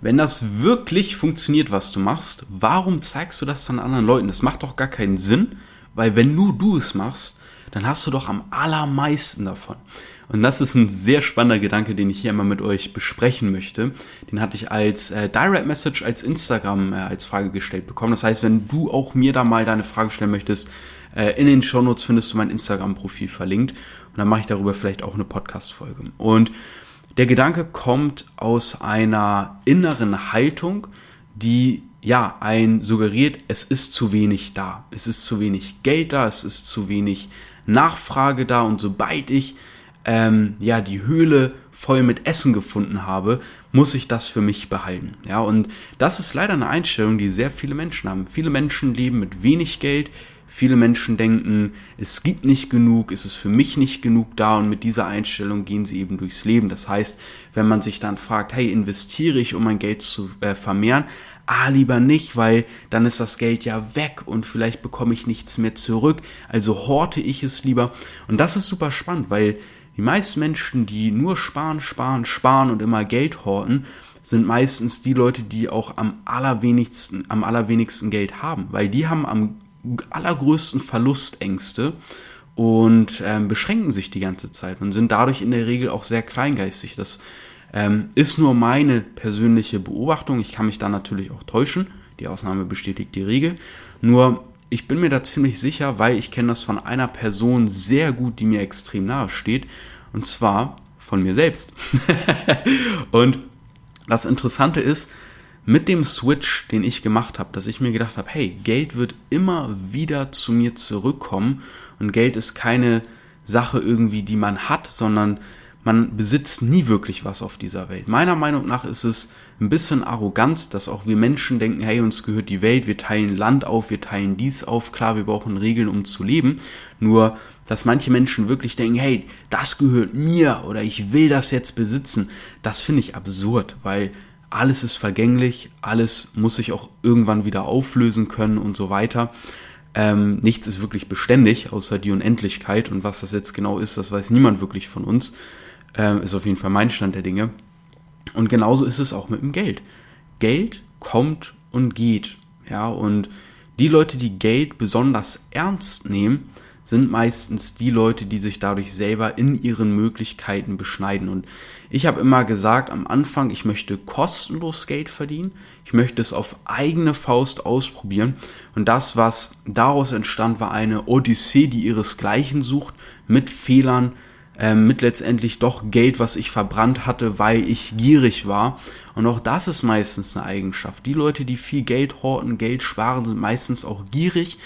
Wenn das wirklich funktioniert, was du machst, warum zeigst du das dann anderen Leuten? Das macht doch gar keinen Sinn, weil wenn nur du es machst, dann hast du doch am allermeisten davon. Und das ist ein sehr spannender Gedanke, den ich hier einmal mit euch besprechen möchte. Den hatte ich als äh, Direct Message als Instagram äh, als Frage gestellt bekommen. Das heißt, wenn du auch mir da mal deine Frage stellen möchtest, äh, in den Show Notes findest du mein Instagram-Profil verlinkt. Und dann mache ich darüber vielleicht auch eine Podcast-Folge. Und der Gedanke kommt aus einer inneren Haltung, die ja ein suggeriert, es ist zu wenig da. Es ist zu wenig Geld da, es ist zu wenig Nachfrage da und sobald ich ähm, ja die Höhle voll mit Essen gefunden habe, muss ich das für mich behalten. Ja, und das ist leider eine Einstellung, die sehr viele Menschen haben. Viele Menschen leben mit wenig Geld. Viele Menschen denken, es gibt nicht genug, es ist für mich nicht genug da und mit dieser Einstellung gehen sie eben durchs Leben. Das heißt, wenn man sich dann fragt, hey, investiere ich, um mein Geld zu äh, vermehren? ah, lieber nicht, weil dann ist das Geld ja weg und vielleicht bekomme ich nichts mehr zurück. Also horte ich es lieber. Und das ist super spannend, weil die meisten Menschen, die nur sparen, sparen, sparen und immer Geld horten, sind meistens die Leute, die auch am allerwenigsten, am allerwenigsten Geld haben, weil die haben am allergrößten Verlustängste und ähm, beschränken sich die ganze Zeit und sind dadurch in der Regel auch sehr kleingeistig. Das ähm, ist nur meine persönliche Beobachtung. Ich kann mich da natürlich auch täuschen. Die Ausnahme bestätigt die Regel. Nur ich bin mir da ziemlich sicher, weil ich kenne das von einer Person sehr gut, die mir extrem nahe steht. Und zwar von mir selbst. und das Interessante ist, mit dem Switch, den ich gemacht habe, dass ich mir gedacht habe, hey, Geld wird immer wieder zu mir zurückkommen und Geld ist keine Sache irgendwie, die man hat, sondern man besitzt nie wirklich was auf dieser Welt. Meiner Meinung nach ist es ein bisschen arrogant, dass auch wir Menschen denken, hey, uns gehört die Welt, wir teilen Land auf, wir teilen dies auf, klar, wir brauchen Regeln, um zu leben. Nur, dass manche Menschen wirklich denken, hey, das gehört mir oder ich will das jetzt besitzen, das finde ich absurd, weil alles ist vergänglich, alles muss sich auch irgendwann wieder auflösen können und so weiter. Ähm, nichts ist wirklich beständig, außer die Unendlichkeit. Und was das jetzt genau ist, das weiß niemand wirklich von uns. Ähm, ist auf jeden Fall mein Stand der Dinge. Und genauso ist es auch mit dem Geld. Geld kommt und geht. Ja, und die Leute, die Geld besonders ernst nehmen, sind meistens die Leute, die sich dadurch selber in ihren Möglichkeiten beschneiden. Und ich habe immer gesagt am Anfang, ich möchte kostenlos Geld verdienen. Ich möchte es auf eigene Faust ausprobieren. Und das, was daraus entstand, war eine Odyssee, die ihresgleichen sucht, mit Fehlern, ähm, mit letztendlich doch Geld, was ich verbrannt hatte, weil ich gierig war. Und auch das ist meistens eine Eigenschaft. Die Leute, die viel Geld horten, Geld sparen, sind meistens auch gierig.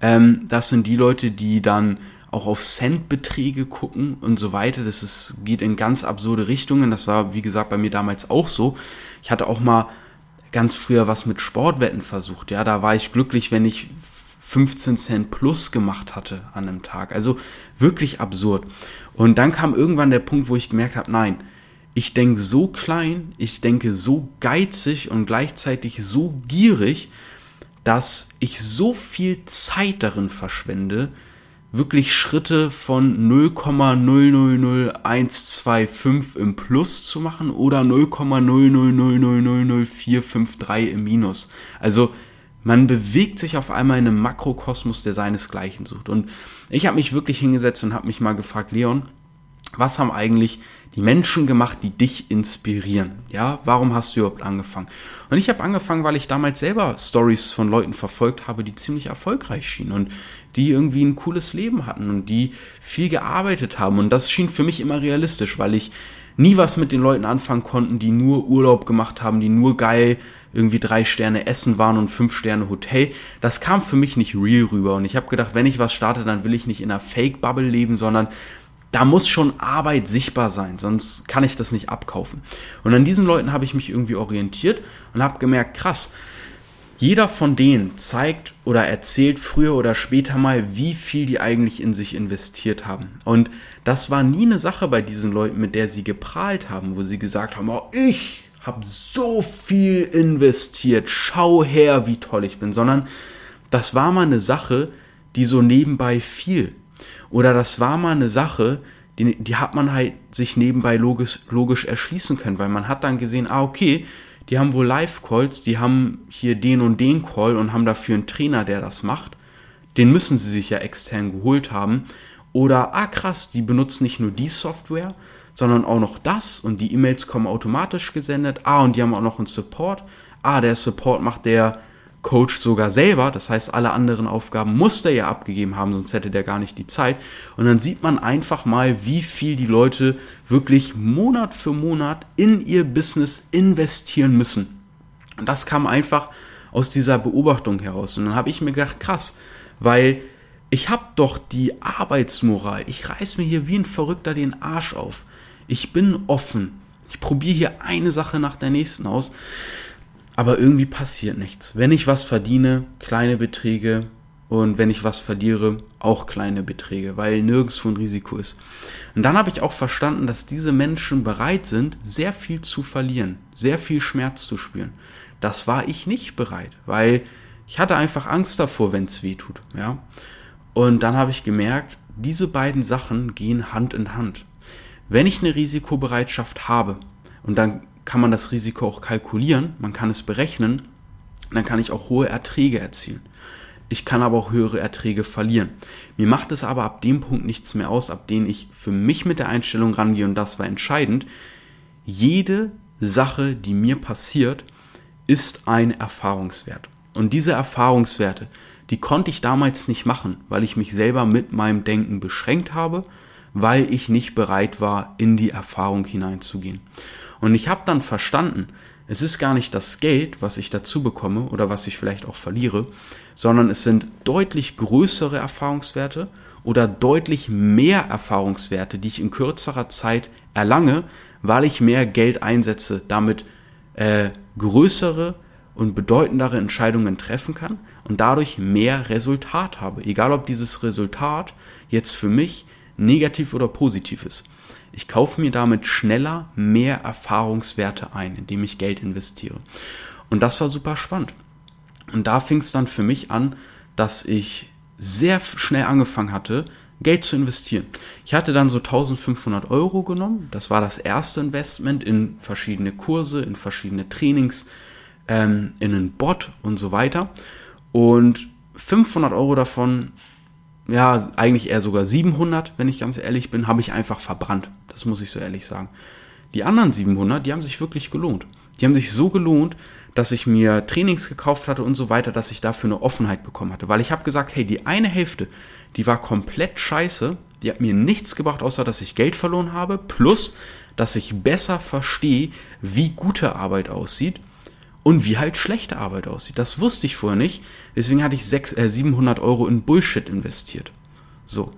Ähm, das sind die Leute, die dann auch auf Centbeträge gucken und so weiter. Das ist, geht in ganz absurde Richtungen. Das war, wie gesagt, bei mir damals auch so. Ich hatte auch mal ganz früher was mit Sportwetten versucht. Ja, da war ich glücklich, wenn ich 15 Cent plus gemacht hatte an einem Tag. Also wirklich absurd. Und dann kam irgendwann der Punkt, wo ich gemerkt habe, nein, ich denke so klein, ich denke so geizig und gleichzeitig so gierig, dass ich so viel Zeit darin verschwende, wirklich Schritte von 0,000125 im Plus zu machen oder 0,000000453 im Minus. Also man bewegt sich auf einmal in einem Makrokosmos, der seinesgleichen sucht. Und ich habe mich wirklich hingesetzt und habe mich mal gefragt, Leon, was haben eigentlich die Menschen gemacht, die dich inspirieren? Ja, warum hast du überhaupt angefangen? Und ich habe angefangen, weil ich damals selber Stories von Leuten verfolgt habe, die ziemlich erfolgreich schienen und die irgendwie ein cooles Leben hatten und die viel gearbeitet haben. Und das schien für mich immer realistisch, weil ich nie was mit den Leuten anfangen konnten, die nur Urlaub gemacht haben, die nur geil irgendwie drei Sterne Essen waren und fünf Sterne Hotel. Das kam für mich nicht real rüber. Und ich habe gedacht, wenn ich was starte, dann will ich nicht in einer Fake-Bubble leben, sondern da muss schon Arbeit sichtbar sein, sonst kann ich das nicht abkaufen. Und an diesen Leuten habe ich mich irgendwie orientiert und habe gemerkt, krass, jeder von denen zeigt oder erzählt früher oder später mal, wie viel die eigentlich in sich investiert haben. Und das war nie eine Sache bei diesen Leuten, mit der sie geprahlt haben, wo sie gesagt haben, oh, ich habe so viel investiert, schau her, wie toll ich bin, sondern das war mal eine Sache, die so nebenbei fiel. Oder das war mal eine Sache, die, die hat man halt sich nebenbei logisch, logisch erschließen können, weil man hat dann gesehen, ah, okay, die haben wohl Live-Calls, die haben hier den und den Call und haben dafür einen Trainer, der das macht. Den müssen sie sich ja extern geholt haben. Oder, ah krass, die benutzen nicht nur die Software, sondern auch noch das und die E-Mails kommen automatisch gesendet. Ah, und die haben auch noch einen Support. Ah, der Support macht der Coach sogar selber. Das heißt, alle anderen Aufgaben muss der ja abgegeben haben, sonst hätte der gar nicht die Zeit. Und dann sieht man einfach mal, wie viel die Leute wirklich Monat für Monat in ihr Business investieren müssen. Und das kam einfach aus dieser Beobachtung heraus. Und dann habe ich mir gedacht, krass, weil ich habe doch die Arbeitsmoral. Ich reiß mir hier wie ein Verrückter den Arsch auf. Ich bin offen. Ich probiere hier eine Sache nach der nächsten aus aber irgendwie passiert nichts. Wenn ich was verdiene, kleine Beträge und wenn ich was verliere, auch kleine Beträge, weil nirgendwo ein Risiko ist. Und dann habe ich auch verstanden, dass diese Menschen bereit sind, sehr viel zu verlieren, sehr viel Schmerz zu spüren. Das war ich nicht bereit, weil ich hatte einfach Angst davor, wenn es weh tut, ja. Und dann habe ich gemerkt, diese beiden Sachen gehen Hand in Hand. Wenn ich eine Risikobereitschaft habe und dann kann man das Risiko auch kalkulieren, man kann es berechnen, dann kann ich auch hohe Erträge erzielen. Ich kann aber auch höhere Erträge verlieren. Mir macht es aber ab dem Punkt nichts mehr aus, ab dem ich für mich mit der Einstellung rangehe und das war entscheidend. Jede Sache, die mir passiert, ist ein Erfahrungswert. Und diese Erfahrungswerte, die konnte ich damals nicht machen, weil ich mich selber mit meinem Denken beschränkt habe, weil ich nicht bereit war, in die Erfahrung hineinzugehen. Und ich habe dann verstanden, es ist gar nicht das Geld, was ich dazu bekomme oder was ich vielleicht auch verliere, sondern es sind deutlich größere Erfahrungswerte oder deutlich mehr Erfahrungswerte, die ich in kürzerer Zeit erlange, weil ich mehr Geld einsetze, damit äh, größere und bedeutendere Entscheidungen treffen kann und dadurch mehr Resultat habe. Egal ob dieses Resultat jetzt für mich negativ oder positiv ist. Ich kaufe mir damit schneller mehr Erfahrungswerte ein, indem ich Geld investiere. Und das war super spannend. Und da fing es dann für mich an, dass ich sehr schnell angefangen hatte, Geld zu investieren. Ich hatte dann so 1500 Euro genommen. Das war das erste Investment in verschiedene Kurse, in verschiedene Trainings, ähm, in einen Bot und so weiter. Und 500 Euro davon ja, eigentlich eher sogar 700, wenn ich ganz ehrlich bin, habe ich einfach verbrannt. Das muss ich so ehrlich sagen. Die anderen 700, die haben sich wirklich gelohnt. Die haben sich so gelohnt, dass ich mir Trainings gekauft hatte und so weiter, dass ich dafür eine Offenheit bekommen hatte. Weil ich habe gesagt, hey, die eine Hälfte, die war komplett scheiße, die hat mir nichts gebracht, außer dass ich Geld verloren habe, plus, dass ich besser verstehe, wie gute Arbeit aussieht und wie halt schlechte Arbeit aussieht. Das wusste ich vorher nicht. Deswegen hatte ich 6, äh, 700 Euro in Bullshit investiert. So.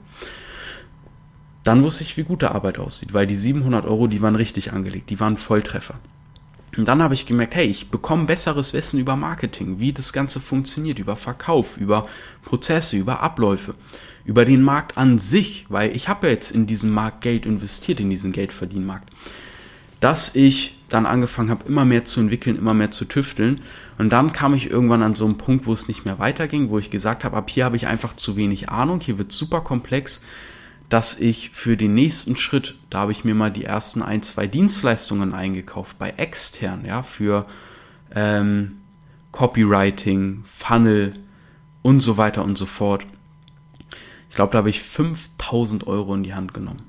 Dann wusste ich, wie gute Arbeit aussieht, weil die 700 Euro, die waren richtig angelegt, die waren Volltreffer. Und dann habe ich gemerkt, hey, ich bekomme besseres Wissen über Marketing, wie das Ganze funktioniert, über Verkauf, über Prozesse, über Abläufe, über den Markt an sich, weil ich habe ja jetzt in diesen Markt Geld investiert, in diesen Geldverdienmarkt, dass ich dann angefangen habe, immer mehr zu entwickeln, immer mehr zu tüfteln. Und dann kam ich irgendwann an so einen Punkt, wo es nicht mehr weiterging, wo ich gesagt habe, ab hier habe ich einfach zu wenig Ahnung, hier wird super komplex, dass ich für den nächsten Schritt, da habe ich mir mal die ersten ein, zwei Dienstleistungen eingekauft bei extern, ja, für ähm, Copywriting, Funnel und so weiter und so fort. Ich glaube, da habe ich 5000 Euro in die Hand genommen.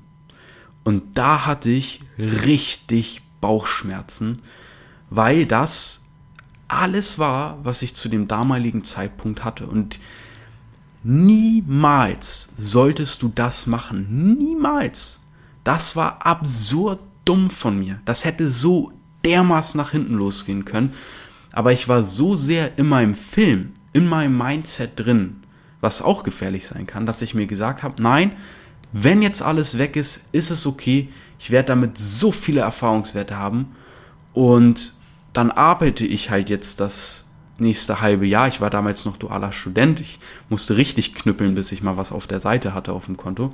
Und da hatte ich richtig Bauchschmerzen, weil das alles war, was ich zu dem damaligen Zeitpunkt hatte. Und niemals solltest du das machen. Niemals. Das war absurd dumm von mir. Das hätte so dermaßen nach hinten losgehen können. Aber ich war so sehr in meinem Film, in meinem Mindset drin, was auch gefährlich sein kann, dass ich mir gesagt habe, nein, wenn jetzt alles weg ist, ist es okay. Ich werde damit so viele Erfahrungswerte haben und dann arbeite ich halt jetzt das nächste halbe Jahr. Ich war damals noch dualer Student. Ich musste richtig knüppeln, bis ich mal was auf der Seite hatte auf dem Konto.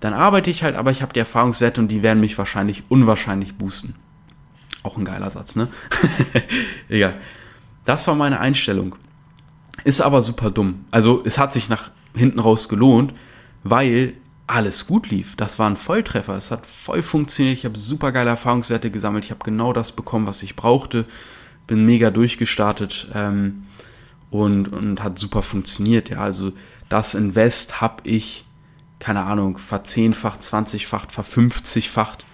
Dann arbeite ich halt, aber ich habe die Erfahrungswerte und die werden mich wahrscheinlich unwahrscheinlich boosten. Auch ein geiler Satz, ne? Egal. Das war meine Einstellung. Ist aber super dumm. Also es hat sich nach hinten raus gelohnt, weil alles gut lief. Das war ein Volltreffer. Es hat voll funktioniert. Ich habe super geile Erfahrungswerte gesammelt. Ich habe genau das bekommen, was ich brauchte. bin mega durchgestartet ähm, und, und hat super funktioniert. Ja, also das Invest habe ich, keine Ahnung, verzehnfacht, zwanzigfacht, verfünfzigfacht,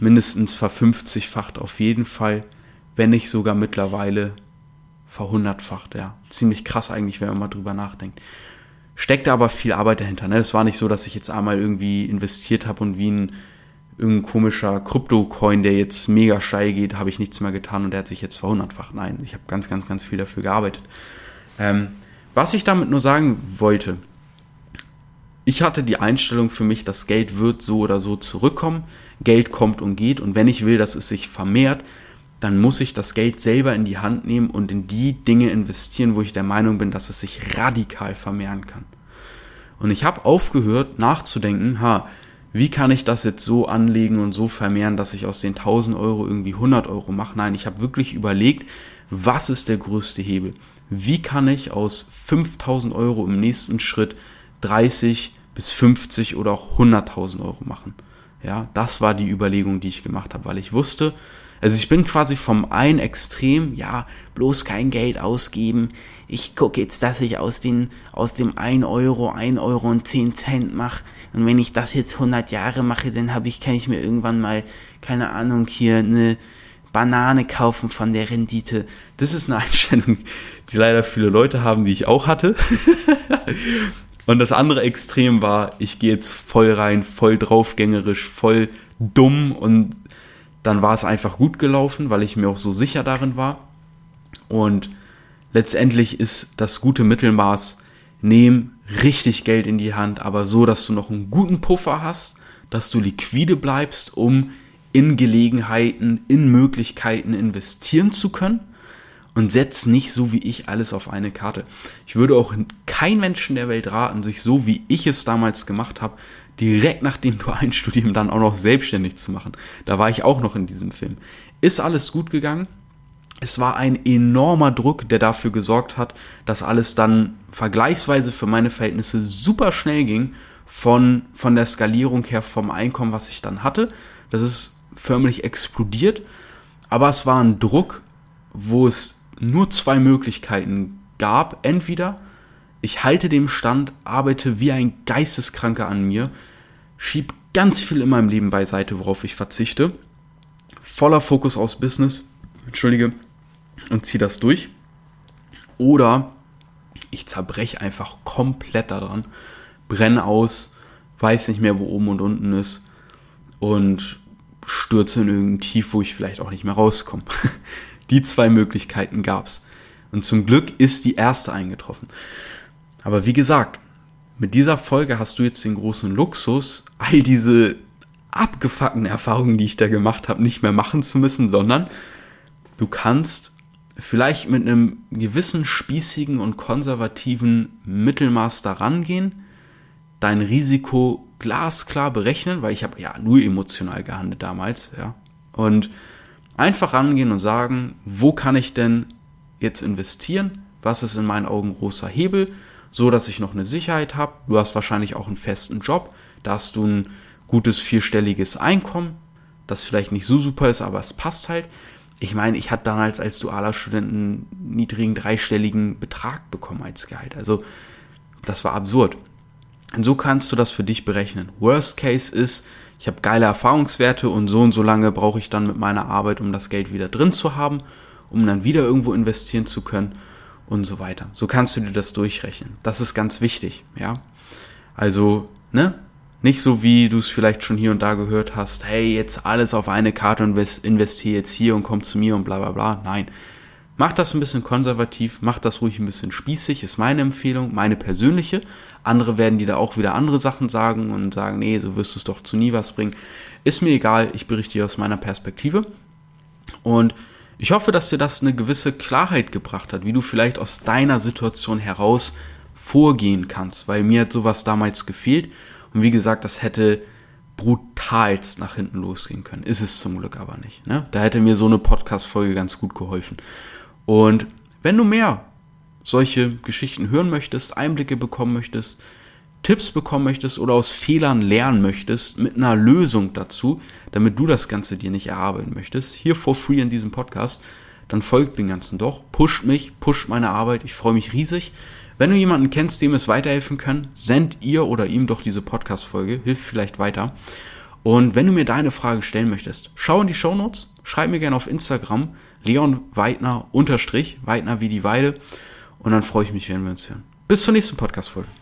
mindestens verfünfzigfacht auf jeden Fall, wenn nicht sogar mittlerweile verhundertfacht. Ja, ziemlich krass eigentlich, wenn man mal drüber nachdenkt steckte aber viel Arbeit dahinter. Ne? Es war nicht so, dass ich jetzt einmal irgendwie investiert habe und wie ein irgendein komischer Krypto-Coin, der jetzt mega steil geht, habe ich nichts mehr getan und der hat sich jetzt verhundertfacht. Nein, ich habe ganz, ganz, ganz viel dafür gearbeitet. Ähm, was ich damit nur sagen wollte, ich hatte die Einstellung für mich, das Geld wird so oder so zurückkommen. Geld kommt und geht und wenn ich will, dass es sich vermehrt, dann muss ich das Geld selber in die Hand nehmen und in die Dinge investieren, wo ich der Meinung bin, dass es sich radikal vermehren kann. Und ich habe aufgehört nachzudenken, ha, wie kann ich das jetzt so anlegen und so vermehren, dass ich aus den 1000 Euro irgendwie 100 Euro mache. Nein, ich habe wirklich überlegt, was ist der größte Hebel? Wie kann ich aus 5000 Euro im nächsten Schritt 30 bis 50 oder auch 100.000 Euro machen? Ja, das war die Überlegung, die ich gemacht habe, weil ich wusste, also ich bin quasi vom einen Extrem, ja, bloß kein Geld ausgeben. Ich gucke jetzt, dass ich aus, den, aus dem 1 Euro 1 Euro und 10 Cent mache. Und wenn ich das jetzt 100 Jahre mache, dann habe ich, kann ich mir irgendwann mal, keine Ahnung, hier eine Banane kaufen von der Rendite. Das ist eine Einstellung, die leider viele Leute haben, die ich auch hatte. und das andere Extrem war, ich gehe jetzt voll rein, voll draufgängerisch, voll dumm und dann war es einfach gut gelaufen, weil ich mir auch so sicher darin war. Und letztendlich ist das gute Mittelmaß, nehm richtig Geld in die Hand, aber so, dass du noch einen guten Puffer hast, dass du liquide bleibst, um in Gelegenheiten, in Möglichkeiten investieren zu können und setz nicht so wie ich alles auf eine Karte. Ich würde auch kein Menschen der Welt raten, sich so wie ich es damals gemacht habe, direkt nach dem Dualstudium dann auch noch selbstständig zu machen. Da war ich auch noch in diesem Film. Ist alles gut gegangen. Es war ein enormer Druck, der dafür gesorgt hat, dass alles dann vergleichsweise für meine Verhältnisse super schnell ging von, von der Skalierung her vom Einkommen, was ich dann hatte. Das ist förmlich explodiert. Aber es war ein Druck, wo es nur zwei Möglichkeiten gab. Entweder ich halte dem Stand, arbeite wie ein Geisteskranker an mir, schieb ganz viel in meinem Leben beiseite, worauf ich verzichte. Voller Fokus aufs Business, entschuldige, und ziehe das durch. Oder ich zerbreche einfach komplett daran, brenne aus, weiß nicht mehr, wo oben und unten ist und stürze in irgendein Tief, wo ich vielleicht auch nicht mehr rauskomme. Die zwei Möglichkeiten gab's. Und zum Glück ist die erste eingetroffen. Aber wie gesagt, mit dieser Folge hast du jetzt den großen Luxus, all diese abgefuckten Erfahrungen, die ich da gemacht habe, nicht mehr machen zu müssen, sondern du kannst vielleicht mit einem gewissen spießigen und konservativen Mittelmaß daran gehen, dein Risiko glasklar berechnen, weil ich habe ja nur emotional gehandelt damals, ja. Und einfach rangehen und sagen, wo kann ich denn jetzt investieren? Was ist in meinen Augen großer Hebel? So dass ich noch eine Sicherheit habe. Du hast wahrscheinlich auch einen festen Job, da hast du ein gutes vierstelliges Einkommen, das vielleicht nicht so super ist, aber es passt halt. Ich meine, ich hatte damals als dualer Student einen niedrigen dreistelligen Betrag bekommen als Gehalt. Also das war absurd. Und so kannst du das für dich berechnen. Worst Case ist, ich habe geile Erfahrungswerte und so und so lange brauche ich dann mit meiner Arbeit, um das Geld wieder drin zu haben, um dann wieder irgendwo investieren zu können und so weiter. So kannst du dir das durchrechnen. Das ist ganz wichtig, ja. Also, ne? Nicht so wie du es vielleicht schon hier und da gehört hast, hey, jetzt alles auf eine Karte und investiere jetzt hier und komm zu mir und bla bla bla. Nein. Mach das ein bisschen konservativ, mach das ruhig ein bisschen spießig, ist meine Empfehlung, meine persönliche. Andere werden dir da auch wieder andere Sachen sagen und sagen, nee, so wirst du es doch zu nie was bringen. Ist mir egal, ich berichte dir aus meiner Perspektive. Und ich hoffe, dass dir das eine gewisse Klarheit gebracht hat, wie du vielleicht aus deiner Situation heraus vorgehen kannst, weil mir hat sowas damals gefehlt und wie gesagt, das hätte brutalst nach hinten losgehen können. Ist es zum Glück aber nicht. Ne? Da hätte mir so eine Podcast-Folge ganz gut geholfen. Und wenn du mehr solche Geschichten hören möchtest, Einblicke bekommen möchtest, Tipps bekommen möchtest oder aus Fehlern lernen möchtest, mit einer Lösung dazu, damit du das Ganze dir nicht erarbeiten möchtest, hier for free in diesem Podcast, dann folgt dem Ganzen doch, pusht mich, pusht meine Arbeit, ich freue mich riesig. Wenn du jemanden kennst, dem es weiterhelfen kann, send ihr oder ihm doch diese Podcast-Folge, hilft vielleicht weiter. Und wenn du mir deine Frage stellen möchtest, schau in die Show Notes, schreib mir gerne auf Instagram, Leon Weidner unterstrich, Weidner wie die Weide. Und dann freue ich mich, wenn wir uns hören. Bis zur nächsten Podcast-Folge.